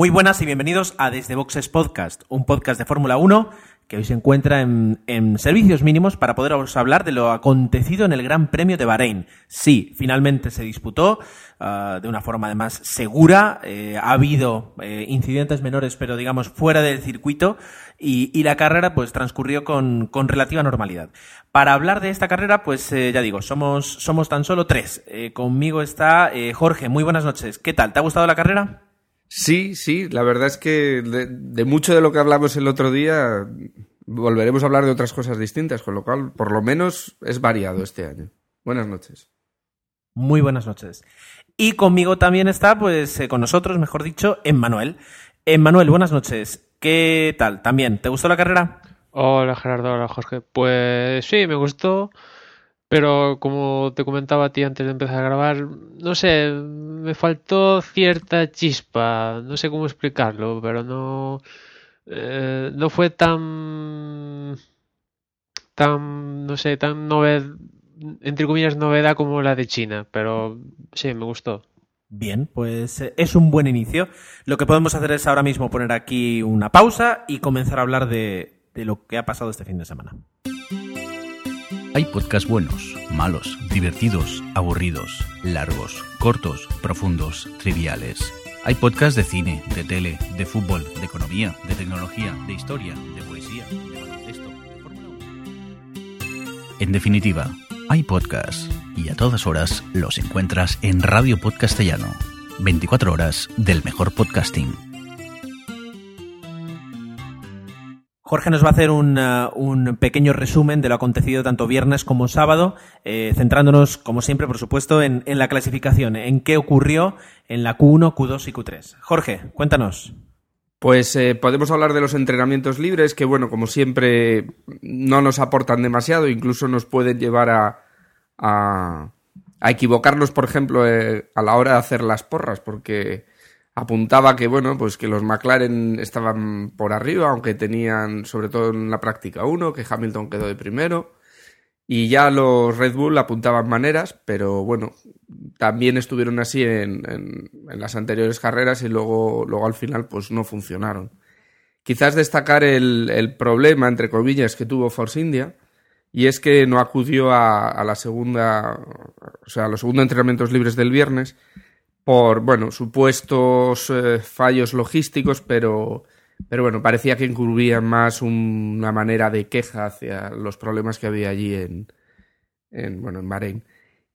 Muy buenas y bienvenidos a Desde Boxes Podcast, un podcast de Fórmula 1 que hoy se encuentra en, servicios mínimos para poderos hablar de lo acontecido en el Gran Premio de Bahrein. Sí, finalmente se disputó ah, de una forma además segura, eh, ha habido eh, incidentes menores pero digamos fuera del circuito y, la carrera pues transcurrió con, relativa normalidad. Para hablar de esta carrera pues eh, ya digo, somos, somos tan solo tres. conmigo está Jorge, muy buenas noches. ¿Qué tal? ¿Te ha gustado la carrera? Sí, sí, la verdad es que de, mucho de lo que hablamos el otro día volveremos a hablar de otras cosas distintas, con lo cual por lo menos es variado este año. Buenas noches. Muy buenas noches. Y conmigo también está, pues, eh, con nosotros, mejor dicho, Emmanuel. Emmanuel, buenas noches. ¿Qué tal? ¿También? ¿Te gustó la carrera? Hola Gerardo, hola Jorge. Pues sí, me gustó. Pero como te comentaba a ti antes de empezar a grabar, no sé, me faltó cierta chispa, no sé cómo explicarlo, pero no, eh, no fue tan, tan, no sé, tan novedad, entre comillas, novedad como la de China, pero sí, me gustó. Bien, pues eh, es un buen inicio. Lo que podemos hacer es ahora mismo poner aquí una pausa y comenzar a hablar de, de lo que ha pasado este fin de semana. Hay podcasts buenos, malos, divertidos, aburridos, largos, cortos, profundos, triviales. Hay podcasts de cine, de tele, de fútbol, de economía, de tecnología, de historia, de poesía, de baloncesto, de Fórmula 1. En definitiva, hay podcasts y a todas horas los encuentras en Radio Podcastellano. 24 horas del mejor podcasting. Jorge nos va a hacer un, uh, pequeño resumen de lo acontecido tanto viernes como sábado, eh, centrándonos, como siempre, por supuesto, en, la clasificación, en qué ocurrió en la Q1, Q2 y Q3. Jorge, cuéntanos. Pues eh, podemos hablar de los entrenamientos libres, que bueno, como siempre, no nos aportan demasiado, incluso nos pueden llevar a, a, equivocarnos, por ejemplo, eh, a la hora de hacer las porras, porque apuntaba que bueno, pues que los McLaren estaban por arriba, aunque tenían sobre todo en la práctica uno, que Hamilton quedó de primero. Y ya los Red Bull apuntaban maneras, pero bueno, también estuvieron así en, en, las anteriores carreras y luego, luego al final pues no funcionaron. Quizás destacar el, el problema, entre comillas, que tuvo Force India, y es que no acudió a, a la segunda, o sea, a los segundos entrenamientos libres del viernes, por, bueno, supuestos eh, fallos logísticos, pero, pero bueno, parecía que incurría más una manera de queja hacia los problemas que había allí en, en bueno, en Bahrein.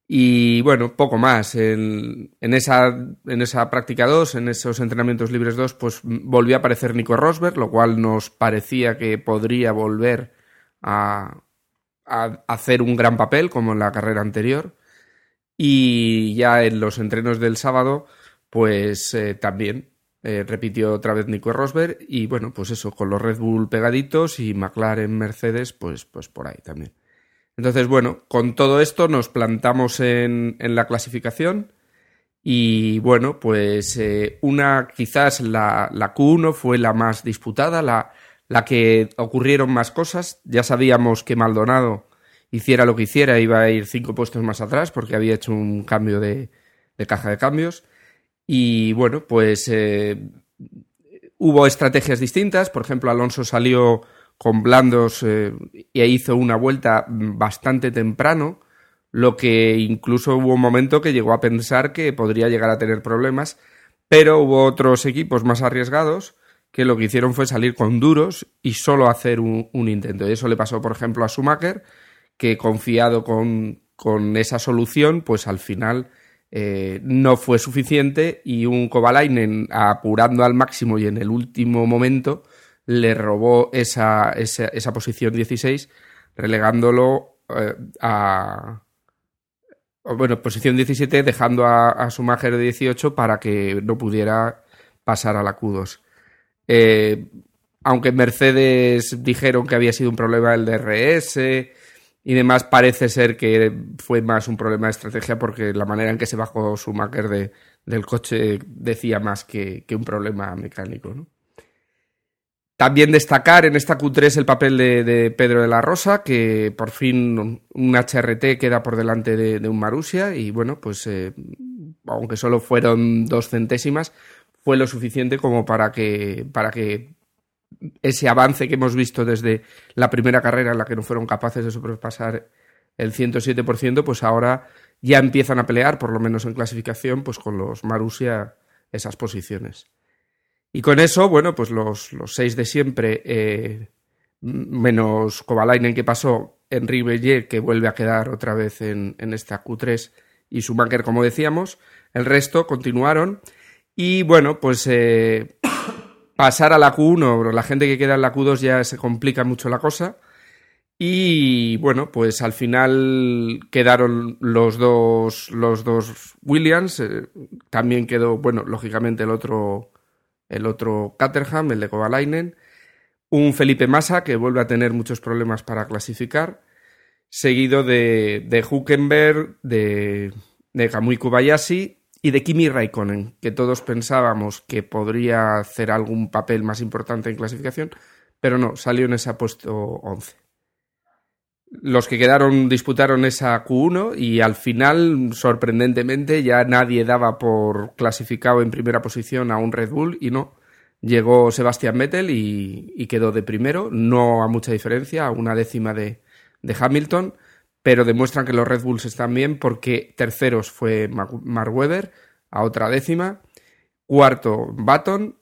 Y bueno, poco más. En, en, esa, en esa práctica 2, en esos entrenamientos libres 2, pues volvió a aparecer Nico Rosberg, lo cual nos parecía que podría volver a, a hacer un gran papel, como en la carrera anterior. Y ya en los entrenos del sábado, pues eh, también eh, repitió otra vez Nico Rosberg y bueno, pues eso, con los Red Bull pegaditos y McLaren, Mercedes, pues, pues por ahí también. Entonces, bueno, con todo esto nos plantamos en, en la clasificación y bueno, pues eh, una, quizás la, la, Q1 fue la más disputada, la, la que ocurrieron más cosas. Ya sabíamos que Maldonado hiciera lo que hiciera, iba a ir cinco puestos más atrás porque había hecho un cambio de, caja de cambios. Y bueno, pues eh, hubo estrategias distintas. Por ejemplo, Alonso salió con blandos eh, y hizo una vuelta bastante temprano, lo que incluso hubo un momento que llegó a pensar que podría llegar a tener problemas, pero hubo otros equipos más arriesgados que lo que hicieron fue salir con duros y solo hacer un, un intento. Y eso le pasó, por ejemplo, a Schumacher, que confiado con, con esa solución, pues al final eh, no fue suficiente y un Kovalainen apurando al máximo y en el último momento le robó esa, esa, esa posición 16, relegándolo eh, a... Bueno, posición 17, dejando a, a Schumacher de 18 para que no pudiera pasar a la Q2. Eh, aunque Mercedes dijeron que había sido un problema el DRS, y demás parece ser que fue más un problema de estrategia porque la manera en que se bajó su de, del coche decía más que, un problema mecánico. También destacar en esta Q3 el papel de, Pedro de la Rosa, que por fin un HRT queda por delante de, un Marusia y bueno, pues eh, aunque solo fueron dos centésimas, fue lo suficiente como para que, para que ese avance que hemos visto desde la primera carrera en la que no fueron capaces de sobrepasar el 107%, pues ahora ya empiezan a pelear, por lo menos en clasificación, pues con los Marussia esas posiciones. Y con eso, bueno, pues los, seis de siempre, eh, menos Kovalainen que pasó, Henri Bellier que vuelve a quedar otra vez en, esta Q3 y Schumacher, como decíamos, el resto continuaron. Y bueno, pues eh, pasar a la Q1, la gente que queda en la Q2 ya se complica mucho la cosa. Y bueno, pues al final quedaron los dos, los dos Williams. Eh, también quedó, bueno, lógicamente el otro, el otro Caterham, el de Kovalainen. Un Felipe Massa que vuelve a tener muchos problemas para clasificar. Seguido de, de Huckenberg, de, de Kamui Kobayashi y de Kimi Raikkonen, que todos pensábamos que podría hacer algún papel más importante en clasificación, pero no, salió en ese puesto 11. Los que quedaron disputaron esa Q1 y al final, sorprendentemente, ya nadie daba por clasificado en primera posición a un Red Bull y no. Llegó Sebastián Vettel y, quedó de primero, no a mucha diferencia, a una décima de Hamilton pero demuestran que los Red Bulls están bien porque terceros fue Mark Webber a otra décima, cuarto Baton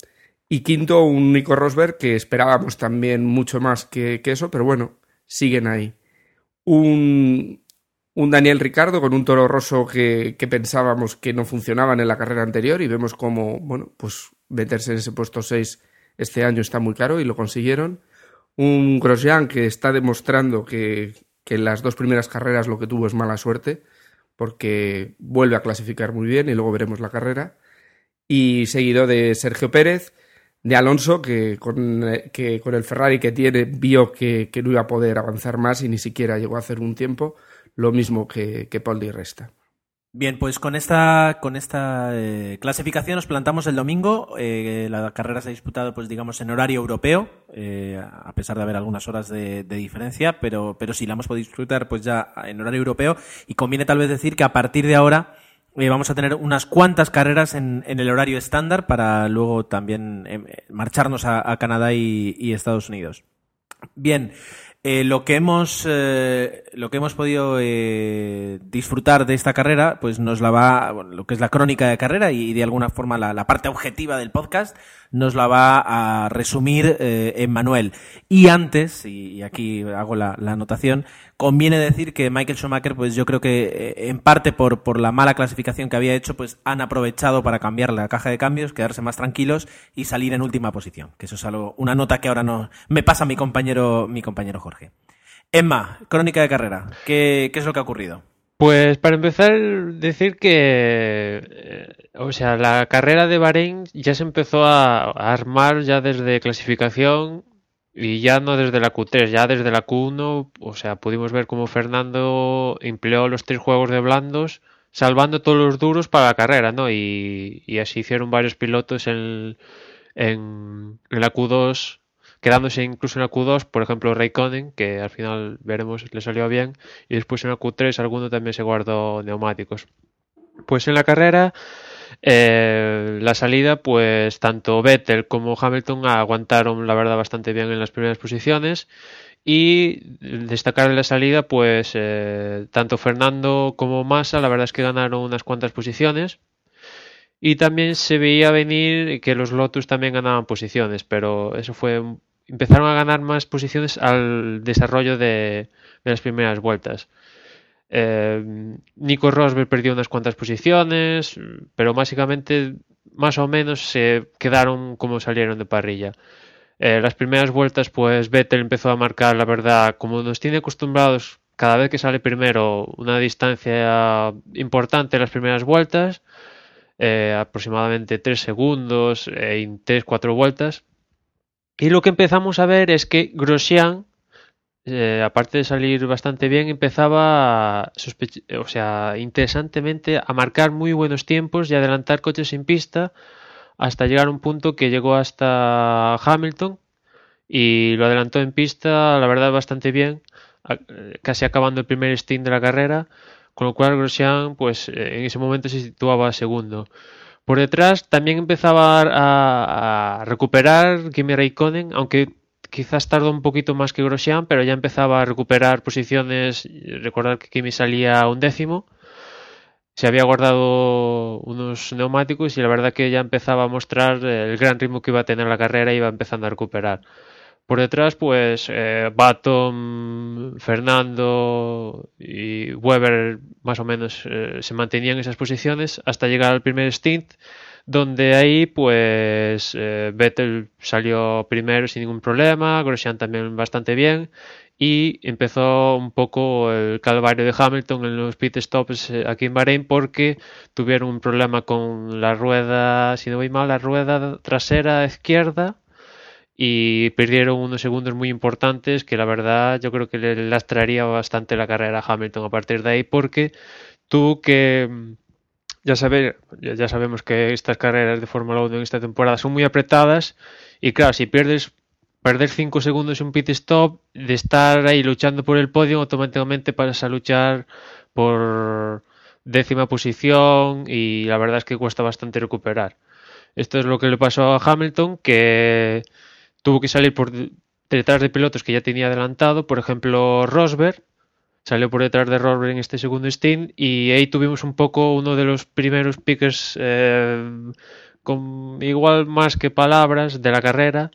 y quinto un Nico Rosberg que esperábamos también mucho más que, eso, pero bueno, siguen ahí. Un, un Daniel Ricardo con un toro roso que, que, pensábamos que no funcionaban en la carrera anterior y vemos como, bueno, pues meterse en ese puesto 6 este año está muy claro y lo consiguieron. Un Grosjean que está demostrando que, que en las dos primeras carreras lo que tuvo es mala suerte, porque vuelve a clasificar muy bien y luego veremos la carrera. Y seguido de Sergio Pérez, de Alonso, que con, que con el Ferrari que tiene vio que, no iba a poder avanzar más y ni siquiera llegó a hacer un tiempo, lo mismo que, que Paul Di Resta. Bien, pues con esta, con esta eh, clasificación nos plantamos el domingo. Eh, la carrera se ha disputado, pues digamos, en horario europeo, eh, a pesar de haber algunas horas de, diferencia, pero, pero sí la hemos podido disfrutar pues ya en horario europeo. Y conviene tal vez decir que a partir de ahora vamos a tener unas cuantas carreras en, el horario estándar para luego también marcharnos a, Canadá y Estados Unidos. Bien, eh, lo que hemos eh, lo que hemos podido eh, disfrutar de esta carrera, pues nos la va lo que es la crónica de carrera y, de alguna forma la, parte objetiva del podcast nos la va a resumir Emmanuel. Y antes, y, aquí hago la, anotación, conviene decir que Michael Schumacher, pues yo creo que en parte por, por la mala clasificación que había hecho, pues han aprovechado para cambiar la caja de cambios, quedarse más tranquilos y salir en última posición. Que eso es algo, una nota que ahora no me pasa mi compañero, mi compañero Jorge. Emma, crónica de carrera, ¿qué, es lo que ha ocurrido? Pues para empezar, decir que, eh, o sea, la carrera de Bahrein ya se empezó a, armar ya desde clasificación y ya no desde la Q3, ya desde la Q1, o sea, pudimos ver cómo Fernando empleó los tres juegos de blandos, salvando todos los duros para la carrera, ¿no? Y, así hicieron varios pilotos en, en, en la Q2 quedándose incluso en la Q2, por ejemplo, Raikkonen, que al final veremos le salió bien, y después en la Q3 alguno también se guardó neumáticos. Pues en la carrera, eh, la salida, pues tanto Vettel como Hamilton aguantaron, la verdad, bastante bien en las primeras posiciones. Y destacar en la salida, pues eh, tanto Fernando como Massa, la verdad es que ganaron unas cuantas posiciones. Y también se veía venir que los Lotus también ganaban posiciones, pero eso fue empezaron a ganar más posiciones al desarrollo de, las primeras vueltas. Eh, Nico Rosberg perdió unas cuantas posiciones, pero básicamente más o menos se quedaron como salieron de parrilla. Eh, las primeras vueltas, pues Vettel empezó a marcar, la verdad, como nos tiene acostumbrados cada vez que sale primero una distancia importante en las primeras vueltas, eh, aproximadamente 3 segundos en 3-4 vueltas. Y lo que empezamos a ver es que Grosjean, eh, aparte de salir bastante bien, empezaba, o sea, interesantemente, a marcar muy buenos tiempos y adelantar coches sin pista hasta llegar a un punto que llegó hasta Hamilton y lo adelantó en pista, la verdad, bastante bien, casi acabando el primer stint de la carrera, con lo cual Grosjean, pues, en ese momento se situaba segundo. Por detrás también empezaba a, a recuperar Kimi Raikkonen, aunque quizás tardó un poquito más que Grosjean, pero ya empezaba a recuperar posiciones. Recordar que Kimi salía un décimo. Se había guardado unos neumáticos y la verdad que ya empezaba a mostrar el gran ritmo que iba a tener la carrera y iba empezando a recuperar. Por detrás, pues eh, Baton, Fernando y Weber más o menos eh, se mantenían en esas posiciones hasta llegar al primer stint, donde ahí pues eh, Vettel salió primero sin ningún problema, Grosjean también bastante bien y empezó un poco el calvario de Hamilton en los pit stops eh, aquí en Bahrein porque tuvieron un problema con la rueda, si no voy mal, la rueda trasera izquierda y perdieron unos segundos muy importantes que la verdad yo creo que le lastraría bastante la carrera a Hamilton a partir de ahí porque tuvo que ya, saber, ya sabemos que estas carreras de Fórmula 1 en esta temporada son muy apretadas y claro, si pierdes perder 5 segundos en un pit stop, de estar ahí luchando por el podio, automáticamente pasas a luchar por décima posición y la verdad es que cuesta bastante recuperar. Esto es lo que le pasó a Hamilton, que tuvo que salir por detrás de pilotos que ya tenía adelantado, por ejemplo Rosberg, salió por detrás de Rosberg en este segundo stint y ahí tuvimos un poco uno de los primeros pickers eh, con igual más que palabras de la carrera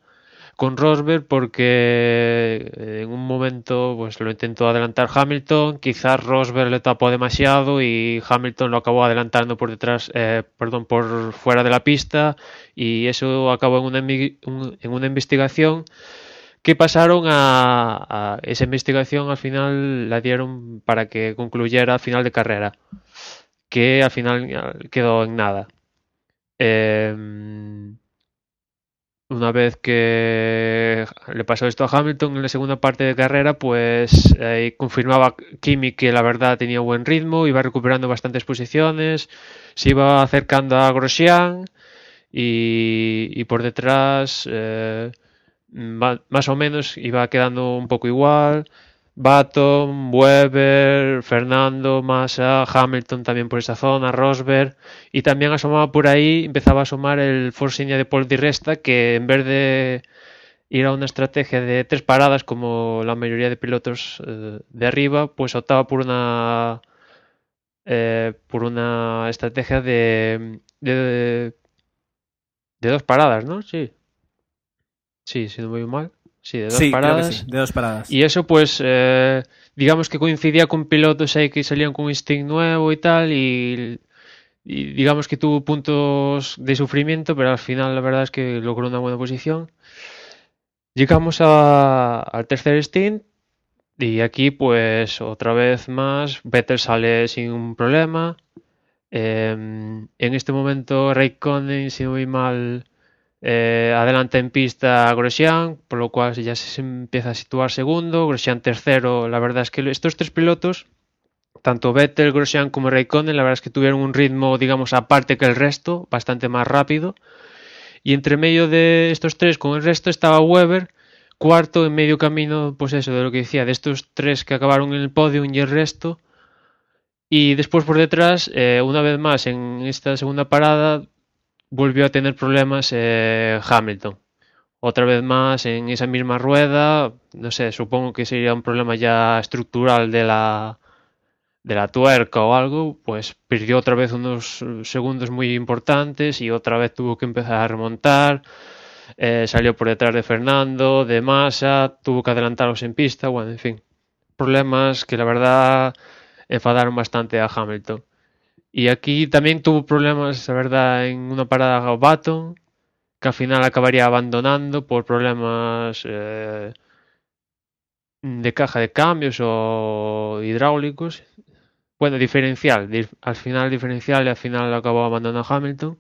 con Rosberg porque en un momento pues lo intentó adelantar Hamilton, quizás Rosberg le tapó demasiado y Hamilton lo acabó adelantando por detrás, eh, perdón, por fuera de la pista y eso acabó en una, en una investigación que pasaron a, esa investigación al final la dieron para que concluyera a final de carrera que al final quedó en nada. Eh, una vez que le pasó esto a Hamilton en la segunda parte de carrera, pues eh, confirmaba Kimi que la verdad tenía buen ritmo, iba recuperando bastantes posiciones, se iba acercando a Grosjean y, y por detrás eh, más o menos iba quedando un poco igual. Baton, Weber, Fernando, Massa, Hamilton también por esa zona, Rosberg y también asomaba por ahí, empezaba a asomar el Force India de Paul Di Resta que en vez de ir a una estrategia de tres paradas como la mayoría de pilotos eh, de arriba, pues optaba por una eh, por una estrategia de, de dos paradas, ¿no? Sí. Sí, si no voy mal. Sí, de dos Sí, paradas. sí, de dos paradas. Y eso, pues, eh, digamos que coincidía con pilotos ahí que salían con un stick nuevo y tal, y, y digamos que tuvo puntos de sufrimiento, pero al final la verdad es que logró una buena posición. Llegamos a- al tercer stint, y aquí, pues, otra vez más, Vettel sale sin un problema. Em, en este momento, Raikkonen, si no voy mal, eh, adelanta en pista Grosjean, por lo cual ya se empieza a situar segundo. Grosjean tercero. La verdad es que estos tres pilotos, tanto Vettel, Grosjean como Raikkonen, la verdad es que tuvieron un ritmo, digamos, aparte que el resto, bastante más rápido. Y entre medio de estos tres con el resto estaba Weber, cuarto en medio camino, pues eso, de lo que decía, de estos tres que acabaron en el podio y el resto. Y después por detrás, eh, una vez más en esta segunda parada, volvió a tener problemas eh, Hamilton. Otra vez más en esa misma rueda, no sé, supongo que sería un problema ya estructural de la de la tuerca o algo, pues perdió otra vez unos segundos muy importantes y otra vez tuvo que empezar a remontar. Eh, salió por detrás de Fernando, de Massa, tuvo que adelantarlos en pista, bueno, en fin, problemas que la verdad enfadaron bastante a Hamilton. Y aquí también tuvo problemas, la verdad, en una parada Baton, que al final acabaría abandonando por problemas eh, de caja de cambios o hidráulicos. Bueno, diferencial, di- al final diferencial y al final acabó abandonando Hamilton.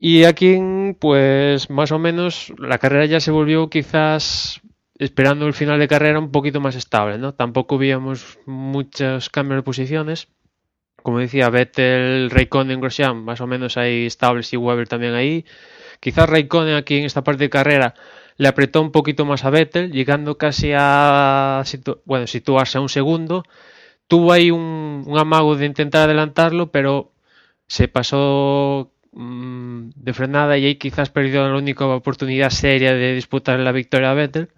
Y aquí, pues más o menos, la carrera ya se volvió quizás esperando el final de carrera un poquito más estable, ¿no? Tampoco víamos muchos cambios de posiciones como decía, Vettel, Raikkonen, Grosjean, más o menos ahí estables y Weber también ahí. Quizás Raikkonen aquí en esta parte de carrera le apretó un poquito más a Vettel, llegando casi a bueno, situarse a un segundo. Tuvo ahí un, un amago de intentar adelantarlo, pero se pasó mm, de frenada y ahí quizás perdió la única oportunidad seria de disputar la victoria a Vettel.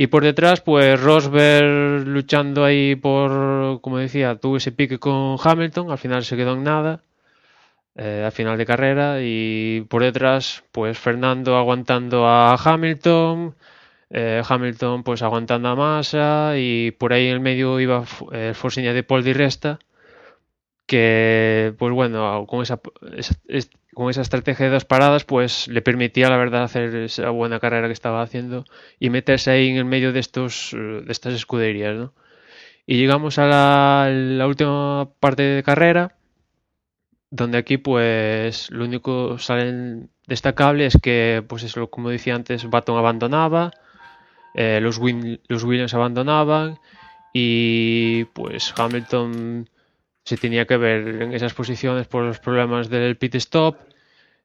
Y por detrás, pues Rosberg luchando ahí por, como decía, tuvo ese pique con Hamilton, al final se quedó en nada, eh, al final de carrera, y por detrás, pues Fernando aguantando a Hamilton, eh, Hamilton pues aguantando a Massa, y por ahí en el medio iba el Force de Paul Di Resta, que pues bueno, con esa, con esa estrategia de dos paradas, pues le permitía la verdad hacer esa buena carrera que estaba haciendo y meterse ahí en el medio de estos de estas escuderías, ¿no? Y llegamos a la, última parte de carrera, donde aquí pues lo único salen destacable es que pues eso como decía antes Baton abandonaba eh, los Williams abandonaban y pues Hamilton se tenía que ver en esas posiciones por los problemas del pit stop.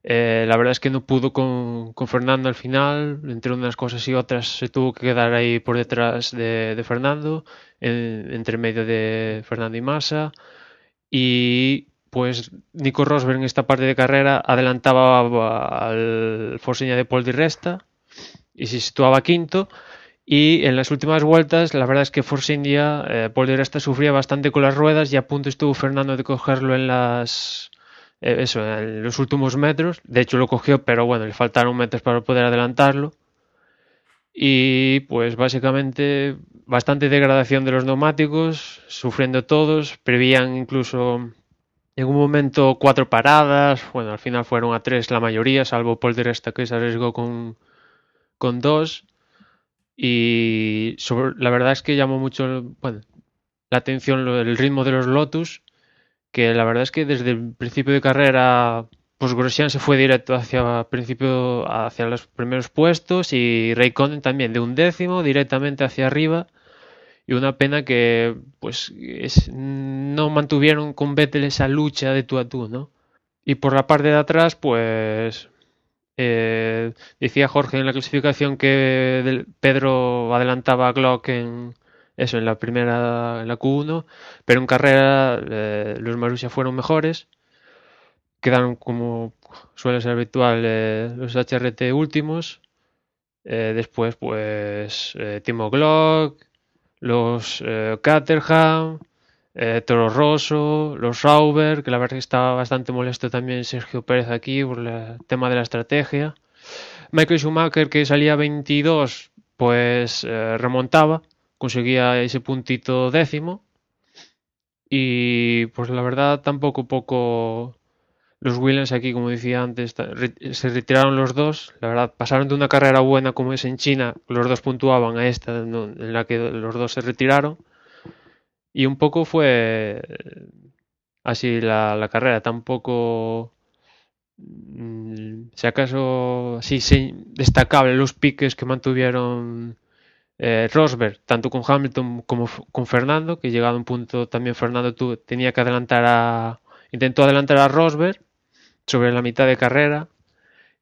Eh, la verdad es que no pudo con, Fernando al final, entre unas cosas y otras se tuvo que quedar ahí por detrás de, Fernando, entre medio de Fernando y Massa. Y pues Nico Rosberg en esta parte de carrera adelantaba al Forseña de Paul Di Resta y se situaba quinto. Y en las últimas vueltas, la verdad es que Force India, eh, Paul de Resta sufría bastante con las ruedas y a punto estuvo Fernando de cogerlo en las. Eh, eso, en los últimos metros. De hecho, lo cogió, pero bueno, le faltaron metros para poder adelantarlo. Y pues básicamente bastante degradación de los neumáticos, sufriendo todos. Prevían incluso en un momento cuatro paradas. Bueno, al final fueron a tres la mayoría, salvo Paul de Resta que se arriesgó con, con dos. Y sobre, la verdad es que llamó mucho bueno, la atención el ritmo de los Lotus, que la verdad es que desde el principio de carrera, pues Grosjean se fue directo hacia principio hacia los primeros puestos y Raikkonen también de un décimo directamente hacia arriba. Y una pena que pues no mantuvieron con Vettel esa lucha de tú a tú, ¿no? Y por la parte de atrás, pues eh, decía Jorge en la clasificación que Pedro adelantaba a Glock en eso en la primera en la Q1, pero en carrera eh, los Marussia fueron mejores. Quedaron como suele ser habitual eh, los HRT últimos. después pues Timo Glock, los Caterham, eh, Toro Rosso, los Sauber, que la verdad que estaba bastante molesto también Sergio Pérez aquí por el tema de la estrategia. Michael Schumacher, que salía 22, pues eh, remontaba, conseguía ese puntito décimo. Y pues la verdad tampoco poco los Williams aquí, como decía antes, se retiraron los dos. La verdad, pasaron de una carrera buena como es en China, los dos puntuaban a esta en la que los dos se retiraron y un poco fue así la, carrera, tampoco mm, si acaso sí, destacable los piques que mantuvieron eh, Rosberg, tanto con Hamilton como con Fernando, que llegado a un punto también Fernando tenía que adelantar a intentó adelantar a Rosberg sobre la mitad de carrera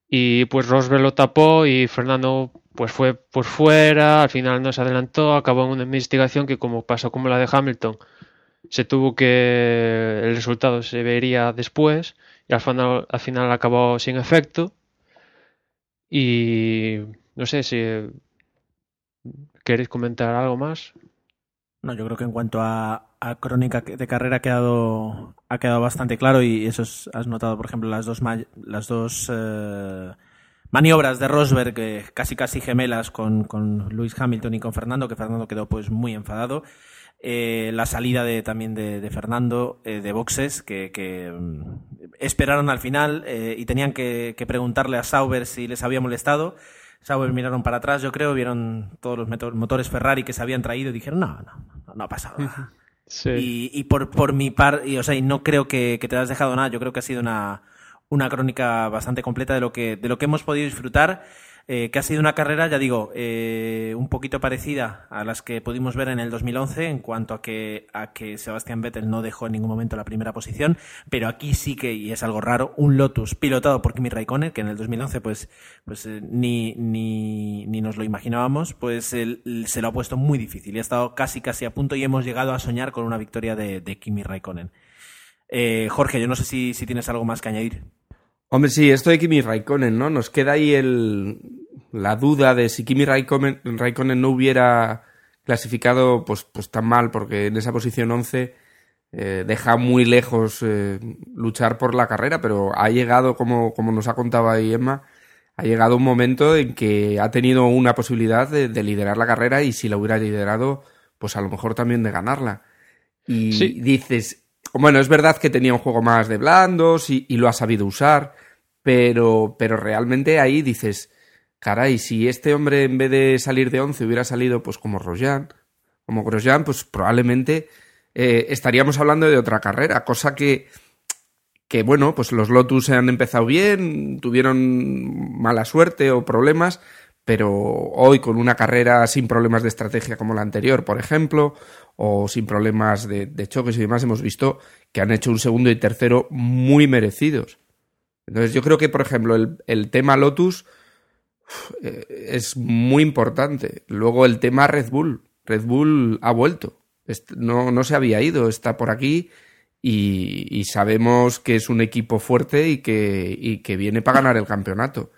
y pues Rosberg lo tapó y Fernando pues fue por fuera, al final no se adelantó, acabó en una investigación que como pasó como la de Hamilton, se tuvo que el resultado se vería después y al final, al final acabó sin efecto y no sé si queréis comentar algo más. No, yo creo que en cuanto a, crónica de carrera ha quedado, ha quedado bastante claro y eso has notado, por ejemplo, las dos, las dos eh, maniobras de Rosberg casi casi gemelas con, Lewis Hamilton y con Fernando, que Fernando quedó pues muy enfadado. Eh, la salida de, también de, Fernando eh, de boxes que, mm, esperaron al final y tenían que, preguntarle a Sauber si les había molestado Sauber miraron para atrás, yo creo, vieron todos los motores Ferrari que se habían traído y dijeron, no, no, no, ha pasado nada. Y, por, por mi par, y, o sea, y no creo que, que te hayas dejado nada, yo creo que ha sido una, una crónica bastante completa de lo que, de lo que hemos podido disfrutar eh, que ha sido una carrera, ya digo, eh, un poquito parecida a las que pudimos ver en el 2011 en cuanto a que, a que Sebastián Vettel no dejó en ningún momento la primera posición, pero aquí sí que, y es algo raro, un Lotus pilotado por Kimi Raikkonen, que en el 2011 pues, pues eh, ni, ni, ni, nos lo imaginábamos, pues se lo ha puesto muy difícil y ha estado casi casi a punto y hemos llegado a soñar con una victoria de, Kimi Raikkonen. Jorge, yo no sé si, si tienes algo más que añadir. Hombre, sí, esto de Kimi Raikkonen, ¿no? Nos queda ahí el, la duda de si Kimi Raikkonen, Raikkonen no hubiera clasificado pues, pues tan mal, porque en esa posición 11 eh, deja muy lejos eh, luchar por la carrera, pero ha llegado, como, como nos ha contado ahí Emma, ha llegado un momento en que ha tenido una posibilidad de, de liderar la carrera y si la hubiera liderado, pues a lo mejor también de ganarla. Y Sí. dices, bueno, es verdad que tenía un juego más de blandos y, y lo ha sabido usar, pero, pero realmente ahí dices, caray, si este hombre en vez de salir de 11 hubiera salido pues como Grosjean, como Grosjean, pues probablemente eh, estaríamos hablando de otra carrera, cosa que, que bueno, pues los Lotus han empezado bien, tuvieron mala suerte o problemas, pero hoy con una carrera sin problemas de estrategia como la anterior, por ejemplo, o sin problemas de, de choques y demás, hemos visto que han hecho un segundo y tercero muy merecidos. Entonces yo creo que, por ejemplo, el, tema Lotus es muy importante. Luego el tema Red Bull. Red Bull ha vuelto. No, no se había ido, está por aquí y, y sabemos que es un equipo fuerte y que, y que viene para ganar el campeonato.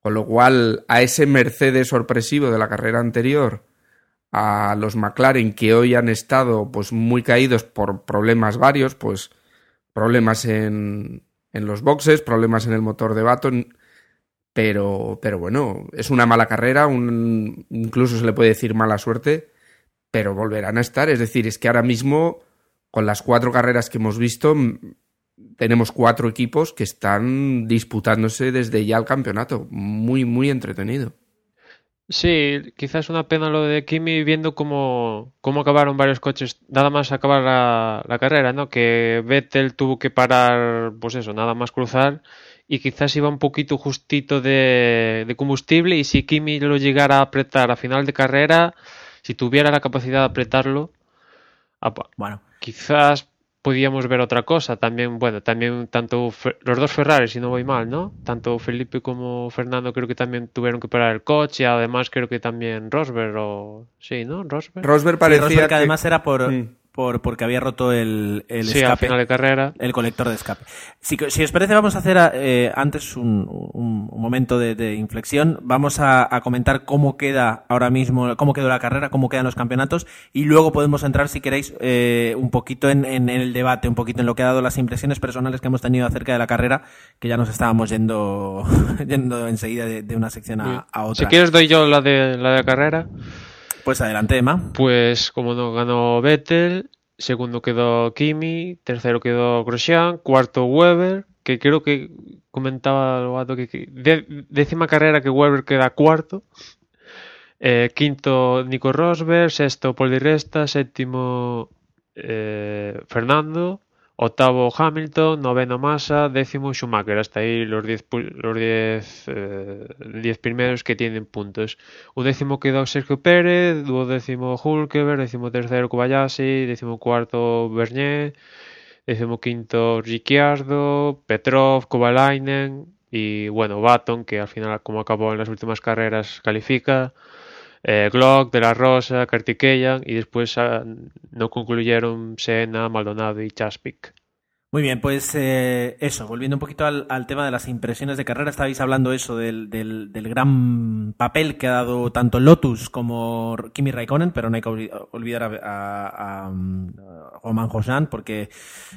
Con lo cual, a ese Mercedes sorpresivo de la carrera anterior, a los McLaren que hoy han estado pues muy caídos por problemas varios, pues problemas en, en los boxes, problemas en el motor de Baton, pero, pero bueno, es una mala carrera, un, incluso se le puede decir mala suerte, pero volverán a estar. Es decir, es que ahora mismo, con las cuatro carreras que hemos visto, tenemos cuatro equipos que están disputándose desde ya el campeonato. Muy, muy entretenido. Sí, quizás una pena lo de Kimi viendo cómo, cómo acabaron varios coches, nada más acabar la, la carrera, ¿no? Que Vettel tuvo que parar, pues eso, nada más cruzar y quizás iba un poquito justito de, de combustible y si Kimi lo llegara a apretar a final de carrera, si tuviera la capacidad de apretarlo, apa, Bueno, quizás podíamos ver otra cosa. También, bueno, también tanto los dos Ferraris, si no voy mal, ¿no? Tanto Felipe como Fernando creo que también tuvieron que parar el coche. Además, creo que también Rosberg o... Sí, ¿no? Rosberg. Rosberg sí, parecía Rosberg, que que- además era por, Mm. Por porque había roto el, el sí, al escape. final de carrera. El colector de escape. Si, si os parece, vamos a hacer eh, antes un, un- un momento de, de inflexión. Vamos a, a comentar cómo queda ahora mismo, cómo quedó la carrera, cómo quedan los campeonatos y luego podemos entrar, si queréis, eh, un poquito en, en- en el debate, un poquito en lo que ha dado las impresiones personales que hemos tenido acerca de la carrera, que ya nos estábamos yendo, yendo enseguida de, de una sección a, a otra. Si quieres doy yo la de la de la carrera. Pues adelante, Emma. Pues como no ganó Vettel, segundo quedó Kimi, tercero quedó Grosjean, cuarto Weber, que creo que comentaba Lobato que, que décima carrera que Weber queda cuarto. Eh, quinto Nico Rosberg, sexto Paul Di Resta, séptimo eh, Fernando, octavo Hamilton, noveno Massa, décimo Schumacher. Hasta ahí los 10 pu- los diez, eh, diez primeros que tienen puntos. Undécimo quedó Sergio Pérez, duodécimo Hulkeberg, décimo tercero Kobayashi, décimo cuarto Bernier, décimo quinto Ricciardo, Petrov, Kovalainen y bueno, Baton, que al final como acabó en las últimas carreras califica, eh, Glock, De La Rosa, Kartikeyan y después ah, no concluyeron Senna, Maldonado y Chaspik. Muy bien, pues eh, eso, volviendo un poquito al, al tema de las impresiones de carrera, estabais hablando eso del, del, del gran papel que ha dado tanto Lotus como Kimi Raikkonen, pero no hay que olvi- olvidar a, a, a, a Romain Grosjean porque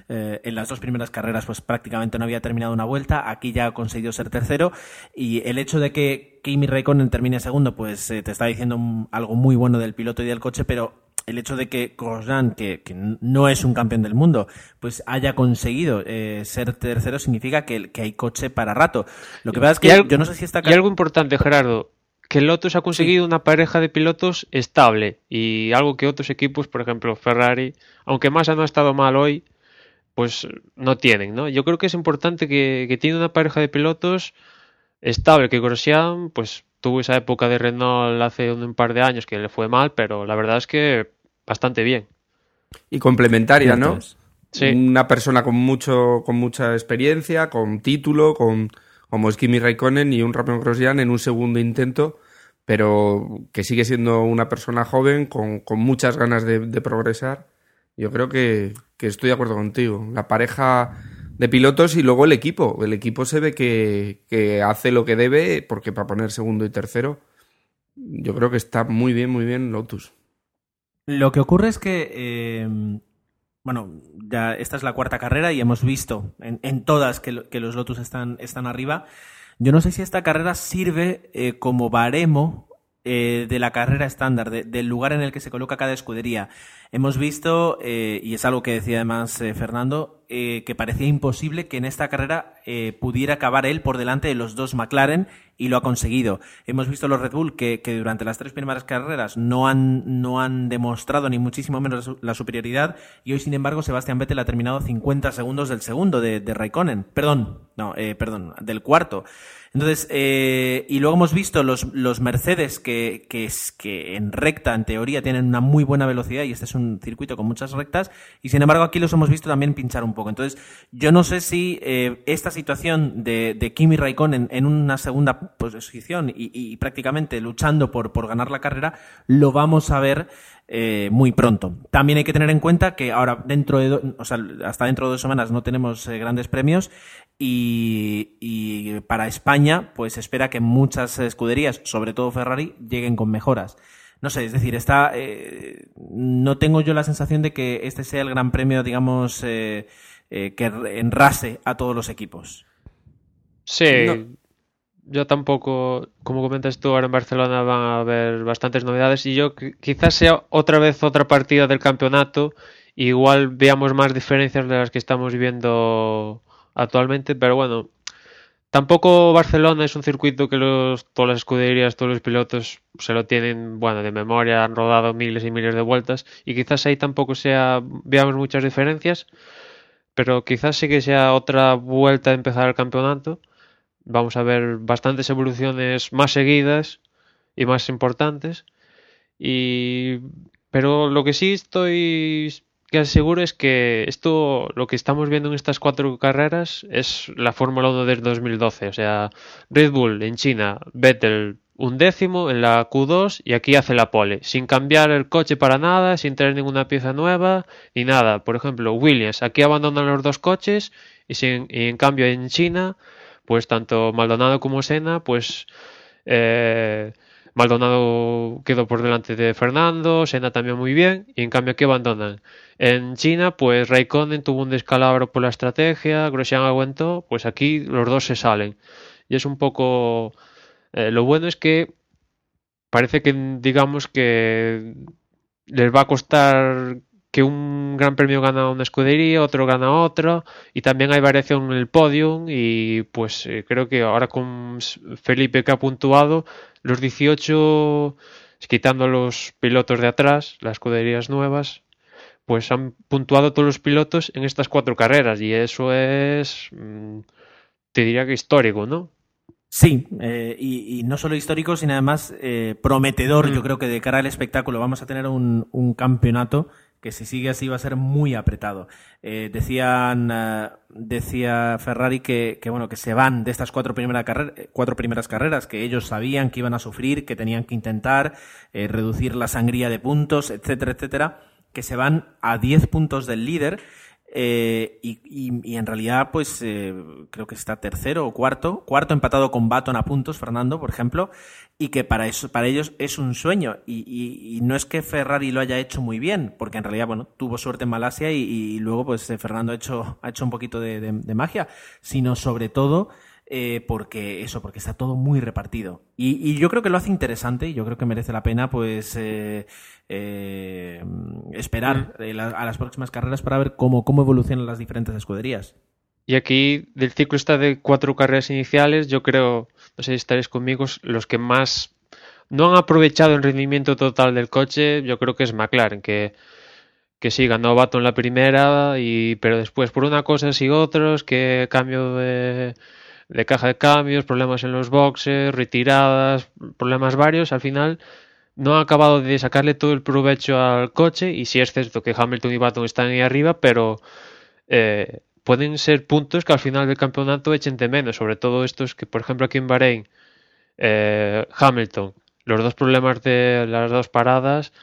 eh, en las dos primeras carreras pues prácticamente no había terminado una vuelta, aquí ya ha conseguido ser tercero y el hecho de que Kimi Raikkonen termine segundo pues eh, te está diciendo algo muy bueno del piloto y del coche, pero el hecho de que Grosjean, que, que no es un campeón del mundo, pues haya conseguido eh, ser tercero significa que, que hay coche para rato. Lo que pasa es que yo no sé si está... Y algo importante, Gerardo, que Lotus ha conseguido una pareja de pilotos estable y algo que otros equipos, por ejemplo Ferrari, aunque Massa no ha estado mal hoy, pues no tienen, ¿no? Yo creo que es importante que, que tiene una pareja de pilotos estable, que Grosjean, pues tuvo esa época de Renault hace un par de años que le fue mal, pero la verdad es que bastante bien. Y complementaria, ¿no? es. Sí. Una persona con mucho, con mucha experiencia, con título, con como es Kimi Raikkonen y un Ramón Grosjean en un segundo intento, pero que sigue siendo una persona joven con, con muchas ganas de, de progresar Yo creo que, que estoy de acuerdo contigo. La pareja de pilotos y luego el equipo. El equipo se ve que, que, hace lo que debe, porque para poner segundo y tercero, yo creo que está muy bien, muy bien Lotus. Lo que ocurre es que, eh, bueno, ya esta es la cuarta carrera y hemos visto en, en todas que, que, los Lotus están, están arriba. Yo no sé si esta carrera sirve eh, como baremo eh, de la carrera estándar, de, del lugar en el que se coloca cada escudería. Hemos visto, eh, y es algo que decía además eh, Fernando, eh, que parecía imposible que en esta carrera eh, pudiera acabar él por delante de los dos McLaren y lo ha conseguido. Hemos visto los Red Bull que, que durante las tres primeras carreras no han, no han demostrado ni muchísimo menos la superioridad y hoy, sin embargo, Sebastián Vettel ha terminado 50 segundos del segundo de, de Raikkonen. Perdón, no, perdón, del cuarto. Entonces, eh, y luego hemos visto los, los Mercedes que, que, que, en recta, en teoría, tienen una muy buena velocidad y este es un circuito con muchas rectas, y sin embargo aquí los hemos visto también pinchar un poco. Entonces, yo no sé si eh, esta situación de, de Kimi Raikkonen en, una segunda posición y, prácticamente luchando por, por ganar la carrera, lo vamos a ver eh, muy pronto. También hay que tener en cuenta que ahora dentro de, o sea, hasta dentro de dos semanas no tenemos eh, grandes premios y, y, para España, pues espera que muchas escuderías, sobre todo Ferrari, lleguen con mejoras. No sé, es decir, está, eh, no tengo yo la sensación de que este sea el gran premio, digamos, eh, eh, que enrase a todos los equipos. Sí, no. yo tampoco, como comentas tú, ahora en Barcelona van a haber bastantes novedades y yo quizás sea otra vez otra partida del campeonato, igual veamos más diferencias de las que estamos viendo actualmente, pero bueno, tampoco Barcelona es un circuito que los, todas las escuderías, todos los pilotos se lo tienen, bueno, de memoria, han rodado miles y miles de vueltas y quizás ahí tampoco sea, veamos muchas diferencias, pero quizás sí que sea otra vuelta de empezar el campeonato. Vamos a ver bastantes evoluciones más seguidas y más importantes. Y pero lo que sí estoy casi seguro es que esto, lo que estamos viendo en estas cuatro carreras es la Fórmula 1 del 2012. O sea, Red Bull en China, Vettel un décimo en la Q2 y aquí hace la pole, sin cambiar el coche para nada, sin tener ninguna pieza nueva ni nada. Por ejemplo, Williams, aquí abandonan los dos coches y, sin, y en cambio en China, pues tanto Maldonado como Senna, pues... Eh, Maldonado quedó por delante de Fernando, Senna también muy bien, y en cambio aquí abandonan. En China, pues Raikkonen tuvo un descalabro por la estrategia, Grosjean aguantó, pues aquí los dos se salen. Y es un poco... Eh, lo bueno es que parece que digamos que les va a costar que un gran premio gana una escudería, otro gana otro, y también hay variación en el podium, y pues eh, creo que ahora con Felipe que ha puntuado, los 18, quitando los pilotos de atrás, las escuderías nuevas, pues han puntuado todos los pilotos en estas cuatro carreras, y eso es, mm, te diría que histórico, ¿no? Sí, eh, y, y, no solo histórico, sino además eh, prometedor. Mm. Yo creo que de cara al espectáculo vamos a tener un, un campeonato que si sigue así va a ser muy apretado. Eh, decían, uh, decía Ferrari que, que, bueno, que se van de estas cuatro, primera carrer cuatro primeras carreras, que ellos sabían que iban a sufrir, que tenían que intentar eh, reducir la sangría de puntos, etcétera, etcétera, que se van a 10 puntos del líder eh, y, y, y, en realidad, pues eh, creo que está tercero o cuarto, cuarto empatado con Baton a puntos, Fernando, por ejemplo, y que para eso, para ellos es un sueño. Y, y, no es que Ferrari lo haya hecho muy bien, porque en realidad, bueno, tuvo suerte en Malasia y, luego, pues eh, Fernando ha hecho, ha hecho un poquito de, de, de magia, sino sobre todo eh, porque eso, porque está todo muy repartido. Y, y, yo creo que lo hace interesante y yo creo que merece la pena, pues, eh, eh, esperar mm. a las próximas carreras para ver cómo, cómo evolucionan las diferentes escuderías. Y aquí, del ciclo está de cuatro carreras iniciales, yo creo, no sé si estaréis conmigo, los que más no han aprovechado el rendimiento total del coche, yo creo que es McLaren, que sí, ganó Baton la primera, y, pero después por una cosa y otros, que cambio de, de caja de cambios, problemas en los boxes, retiradas, problemas varios, al final no ha acabado de sacarle todo el provecho al coche y sí es cierto que Hamilton y Baton están ahí arriba, pero eh, pueden ser puntos que al final del campeonato echen de menos, sobre todo estos que por ejemplo aquí en Bahrein, eh, Hamilton, los dos problemas de las dos paradas,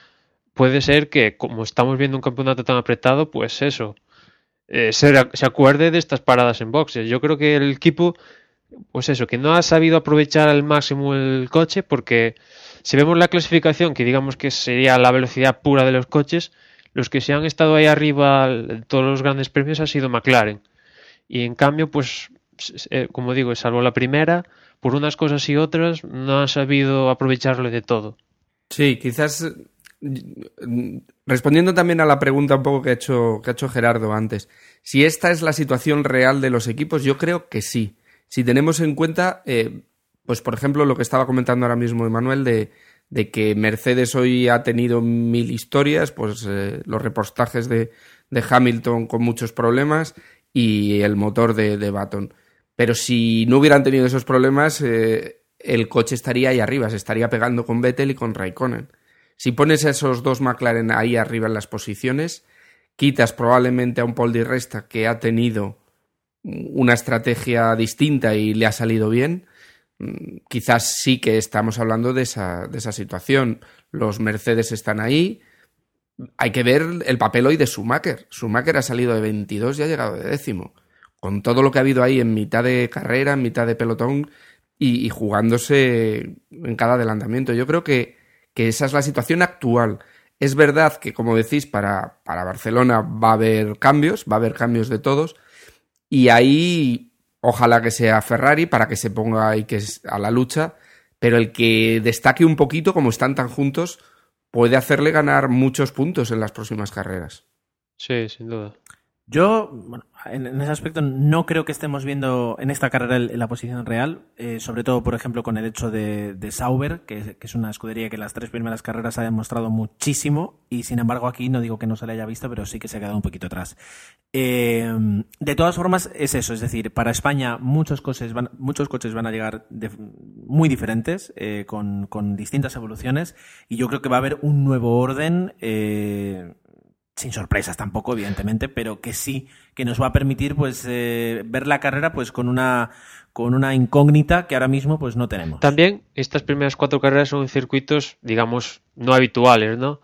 puede ser que, como estamos viendo un campeonato tan apretado, pues eso, eh, se, se, acuerde de estas paradas en boxes. Yo creo que el equipo, pues eso, que no ha sabido aprovechar al máximo el coche, porque si vemos la clasificación, que digamos que sería la velocidad pura de los coches, los que se han estado ahí arriba todos los grandes premios ha sido McLaren. Y en cambio, pues, eh, como digo, salvo la primera, por unas cosas y otras, no han sabido aprovecharlo de todo. Sí, quizás respondiendo también a la pregunta un poco que ha hecho, que ha hecho Gerardo antes, si esta es la situación real de los equipos, yo creo que sí. Si tenemos en cuenta, eh, pues por ejemplo, lo que estaba comentando ahora mismo Emanuel de, de que Mercedes hoy ha tenido mil historias, pues eh, los repostajes de, Hamilton con muchos problemas y el motor de, de Baton. Pero si no hubieran tenido esos problemas, eh, el coche estaría ahí arriba, se estaría pegando con Vettel y con Raikkonen. Si pones a esos dos McLaren ahí arriba en las posiciones, quitas probablemente a un Paul Di Resta que ha tenido una estrategia distinta y le ha salido bien, quizás sí que estamos hablando de esa, de esa situación. Los Mercedes están ahí. Hay que ver el papel hoy de Schumacher. Schumacher ha salido de 22 y ha llegado de décimo. Con todo lo que ha habido ahí en mitad de carrera, en mitad de pelotón y, y jugándose en cada adelantamiento. Yo creo que que esa es la situación actual. Es verdad que, como decís, para, para Barcelona va a haber cambios, va a haber cambios de todos, y ahí ojalá que sea Ferrari para que se ponga ahí que es a la lucha, pero el que destaque un poquito, como están tan juntos, puede hacerle ganar muchos puntos en las próximas carreras. Sí, sin duda. Yo, bueno, en, ese aspecto no creo que estemos viendo en esta carrera la posición real, eh, sobre todo, por ejemplo, con el hecho de, Sauber, que, es una escudería que las tres primeras carreras ha demostrado muchísimo y, sin embargo, aquí no digo que no se le haya visto, pero sí que se ha quedado un poquito atrás. Eh, de todas formas, es eso, es decir, para España muchos coches van, muchos coches van a llegar de, muy diferentes, eh, con, con, distintas evoluciones, y yo creo que va a haber un nuevo orden eh, sin sorpresas tampoco, evidentemente, pero que sí, que nos va a permitir pues eh, ver la carrera pues con una con una incógnita que ahora mismo pues no tenemos. También estas primeras cuatro carreras son circuitos, digamos, no habituales, ¿no?